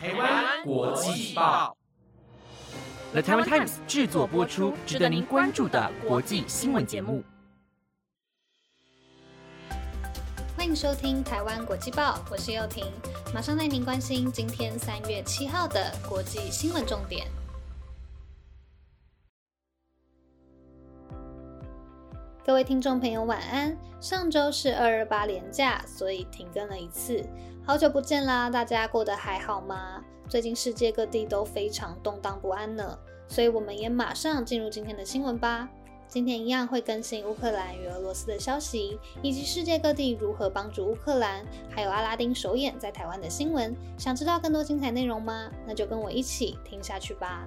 台湾国际报，The Taiwan Times 制作播出，值得您关注的国际新闻节目。欢迎收听台湾国际报，我是幼婷，马上带您关心今天三月七号的国际新闻重点。各位听众朋友，晚安。上周是二二八连假，所以停更了一次。好久不见啦，大家过得还好吗？最近世界各地都非常动荡不安呢，所以我们也马上进入今天的新闻吧。今天一样会更新乌克兰与俄罗斯的消息，以及世界各地如何帮助乌克兰，还有阿拉丁首演在台湾的新闻。想知道更多精彩内容吗？那就跟我一起听下去吧。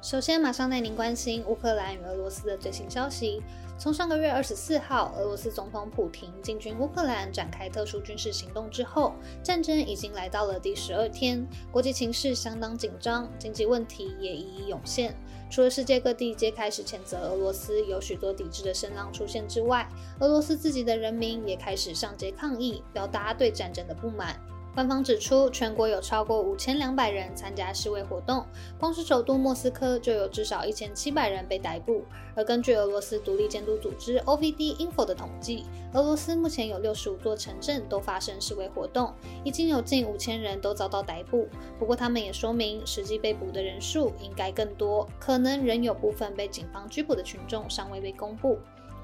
首先，马上带您关心乌克兰与俄罗斯的最新消息。从上个月二十四号，俄罗斯总统普廷进军乌克兰展开特殊军事行动之后，战争已经来到了第十二天，国际情势相当紧张，经济问题也一一涌现。除了世界各地皆开始谴责俄罗斯，有许多抵制的声浪出现之外，俄罗斯自己的人民也开始上街抗议，表达对战争的不满。官方指出，全国有超过五千两百人参加示威活动，光是首都莫斯科就有至少一千七百人被逮捕。而根据俄罗斯独立监督组织 OVD Info 的统计，俄罗斯目前有六十五座城镇都发生示威活动，已经有近五千人都遭到逮捕。不过，他们也说明，实际被捕的人数应该更多，可能仍有部分被警方拘捕的群众尚未被公布。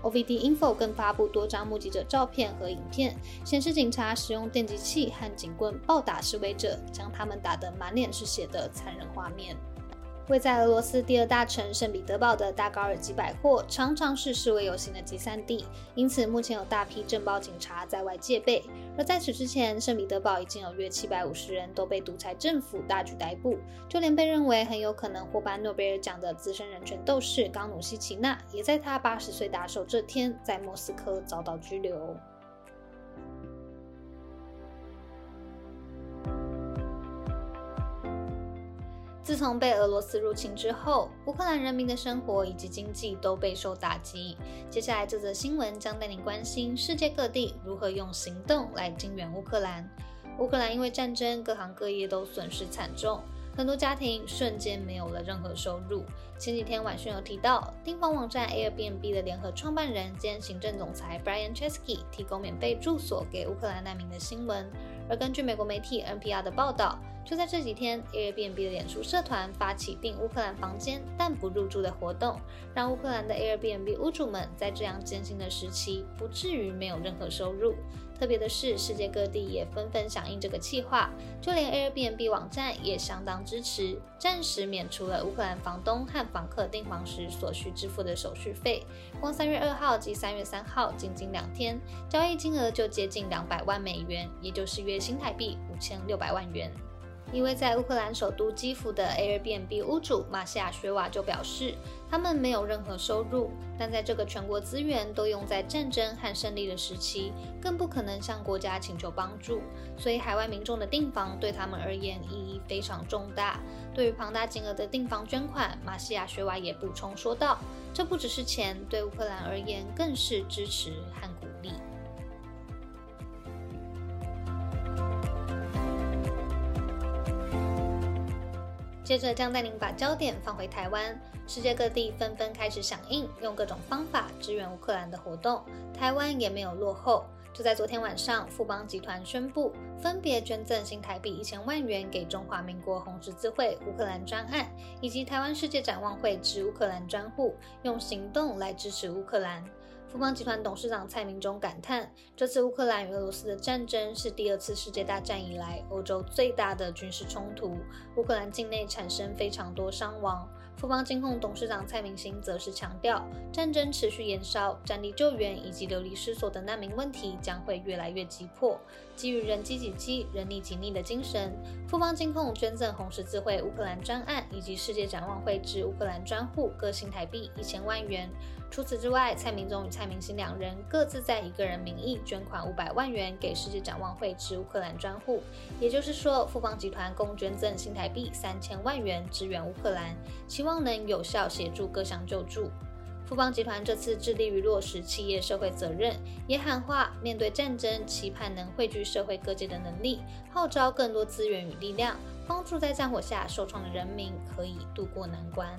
OVD Info 更发布多张目击者照片和影片，显示警察使用电击器和警棍暴打示威者，将他们打得满脸是血的残忍画面。位在俄罗斯第二大城圣彼得堡的大高尔基百货，常常是示威游行的集散地，因此目前有大批镇暴警察在外戒备。而在此之前，圣彼得堡已经有约七百五十人都被独裁政府大举逮捕，就连被认为很有可能获颁诺贝尔奖的资深人权斗士冈努西奇纳，也在他八十岁大寿这天在莫斯科遭到拘留。自从被俄罗斯入侵之后，乌克兰人民的生活以及经济都备受打击。接下来这则新闻将带您关心世界各地如何用行动来支援乌克兰。乌克兰因为战争，各行各业都损失惨重，很多家庭瞬间没有了任何收入。前几天晚讯有提到，订房网站 Airbnb 的联合创办人兼行政总裁 Brian Chesky 提供免费住所给乌克兰难民的新闻。而根据美国媒体 NPR 的报道，就在这几天，Airbnb 的脸书社团发起订乌克兰房间但不入住的活动，让乌克兰的 Airbnb 屋主们在这样艰辛的时期不至于没有任何收入。特别的是，世界各地也纷纷响应这个计划，就连 Airbnb 网站也相当支持，暂时免除了乌克兰房东和房客订房时所需支付的手续费。光三月二号及三月三号，仅仅两天，交易金额就接近两百万美元，也就是约新台币五千六百万元。一位在乌克兰首都基辅的 Airbnb 屋主马西亚雪瓦就表示，他们没有任何收入，但在这个全国资源都用在战争和胜利的时期，更不可能向国家请求帮助，所以海外民众的订房对他们而言意义非常重大。对于庞大金额的订房捐款，马西亚雪瓦也补充说道：“这不只是钱，对乌克兰而言更是支持和接着将带您把焦点放回台湾，世界各地纷纷开始响应，用各种方法支援乌克兰的活动，台湾也没有落后。就在昨天晚上，富邦集团宣布分别捐赠新台币一千万元给中华民国红十字会乌克兰专案，以及台湾世界展望会之乌克兰专户，用行动来支持乌克兰。富邦集团董事长蔡明忠感叹：“这次乌克兰与俄罗斯的战争是第二次世界大战以来欧洲最大的军事冲突，乌克兰境内产生非常多伤亡。”富邦金控董事长蔡明兴则是强调，战争持续延烧，战地救援以及流离失所的难民问题将会越来越急迫。基于人机己急、人力己逆的精神，富邦金控捐赠红十字会乌克兰专案以及世界展望会至乌克兰专户各新台币一千万元。除此之外，蔡明忠与蔡明兴两人各自在一个人名义捐款五百万元给世界展望会之乌克兰专户。也就是说，富邦集团共捐赠新台币三千万元支援乌克兰，希望能有效协助各项救助。富邦集团这次致力于落实企业社会责任，也喊话面对战争，期盼能汇聚社会各界的能力，号召更多资源与力量，帮助在战火下受创的人民可以渡过难关。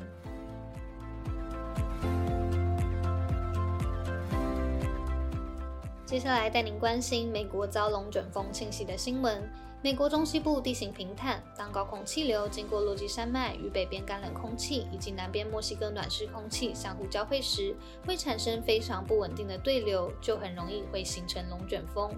接下来带您关心美国遭龙卷风侵袭的新闻。美国中西部地形平坦，当高空气流经过落基山脉与北边干冷空气以及南边墨西哥暖湿空气相互交汇时，会产生非常不稳定的对流，就很容易会形成龙卷风。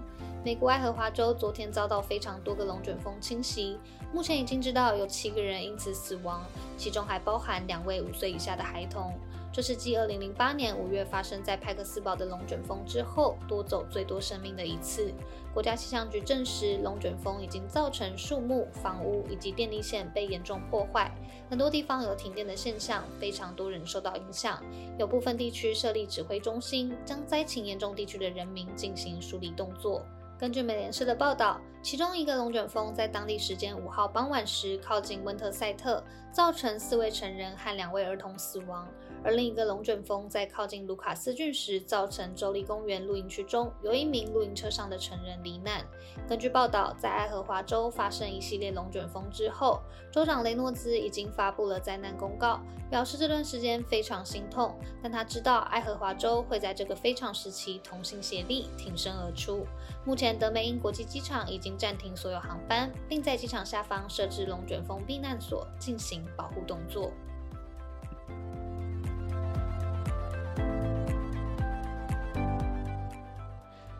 美国爱荷华州昨天遭到非常多个龙卷风侵袭，目前已经知道有七个人因此死亡，其中还包含两位五岁以下的孩童。这是继2008年5月发生在派克斯堡的龙卷风之后，夺走最多生命的一次。国家气象局证实，龙卷风已经造成树木、房屋以及电力线被严重破坏，很多地方有停电的现象，非常多人受到影响。有部分地区设立指挥中心，将灾情严重地区的人民进行梳理动作。根据美联社的报道，其中一个龙卷风在当地时间五号傍晚时靠近温特塞特，造成四位成人和两位儿童死亡；而另一个龙卷风在靠近卢卡斯郡时，造成州立公园露营区中有一名露营车上的成人罹难。根据报道，在爱荷华州发生一系列龙卷风之后，州长雷诺兹已经发布了灾难公告，表示这段时间非常心痛，但他知道爱荷华州会在这个非常时期同心协力，挺身而出。目前。德美英国际机场已经暂停所有航班，并在机场下方设置龙卷风避难所，进行保护动作。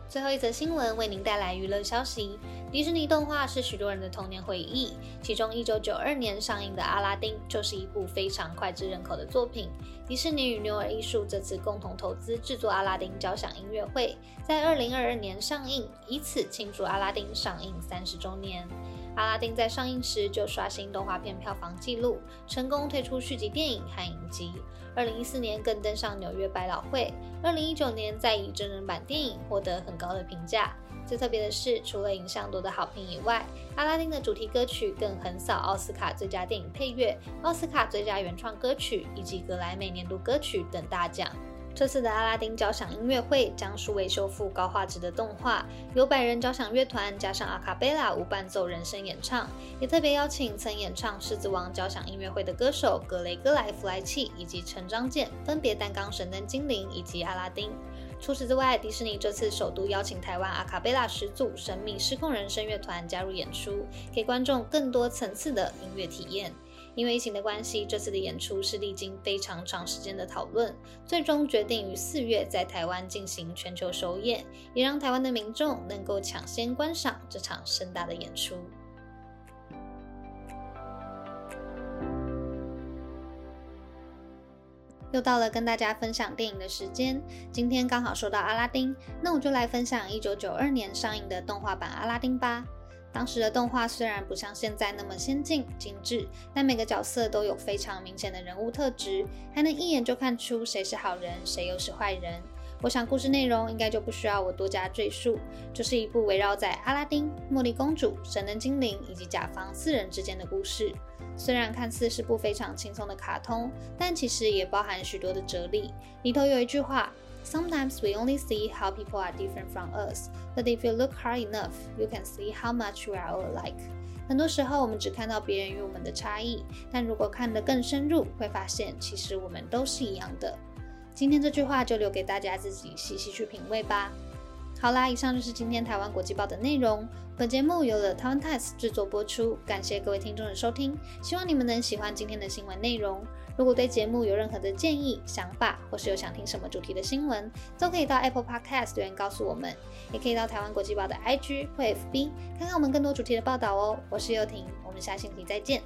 最后一则新闻为您带来娱乐消息：迪士尼动画是许多人的童年回忆，其中1992年上映的《阿拉丁》就是一部非常脍炙人口的作品。迪士尼与牛耳艺术这次共同投资制作《阿拉丁》交响音乐会，在2022年上映，以此庆祝《阿拉丁》上映三十周年。阿拉丁在上映时就刷新动画片票房纪录，成功推出续集电影和影集。二零一四年更登上纽约百老汇。二零一九年再以真人版电影获得很高的评价。最特别的是，除了影像夺得好评以外，阿拉丁的主题歌曲更横扫奥斯卡最佳电影配乐、奥斯卡最佳原创歌曲以及格莱美年度歌曲等大奖。这次的阿拉丁交响音乐会将数位修复高画质的动画，由百人交响乐团加上阿卡贝拉无伴奏人声演唱，也特别邀请曾演唱《狮子王》交响音乐会的歌手格雷戈莱弗莱契以及陈章健，分别担纲神灯精灵以及阿拉丁。除此之外，迪士尼这次首度邀请台湾阿卡贝拉始祖神秘失控人声乐团加入演出，给观众更多层次的音乐体验。因为疫情的关系，这次的演出是历经非常长时间的讨论，最终决定于四月在台湾进行全球首演，也让台湾的民众能够抢先观赏这场盛大的演出。又到了跟大家分享电影的时间，今天刚好说到阿拉丁，那我就来分享一九九二年上映的动画版阿拉丁吧。当时的动画虽然不像现在那么先进精致，但每个角色都有非常明显的人物特质，还能一眼就看出谁是好人，谁又是坏人。我想故事内容应该就不需要我多加赘述，就是一部围绕在阿拉丁、茉莉公主、神灯精灵以及甲方四人之间的故事。虽然看似是部非常轻松的卡通，但其实也包含许多的哲理。里头有一句话。Sometimes we only see how people are different from us, but if you look hard enough, you can see how much we are all alike. 很多时候，我们只看到别人与我们的差异，但如果看得更深入，会发现其实我们都是一样的。今天这句话就留给大家自己细细去品味吧。好啦，以上就是今天台湾国际报的内容。本节目由了台湾 Times 制作播出，感谢各位听众的收听，希望你们能喜欢今天的新闻内容。如果对节目有任何的建议、想法，或是有想听什么主题的新闻，都可以到 Apple Podcast 留言告诉我们，也可以到台湾国际报的 IG 或 FB 看看我们更多主题的报道哦。我是幼婷，我们下星期再见。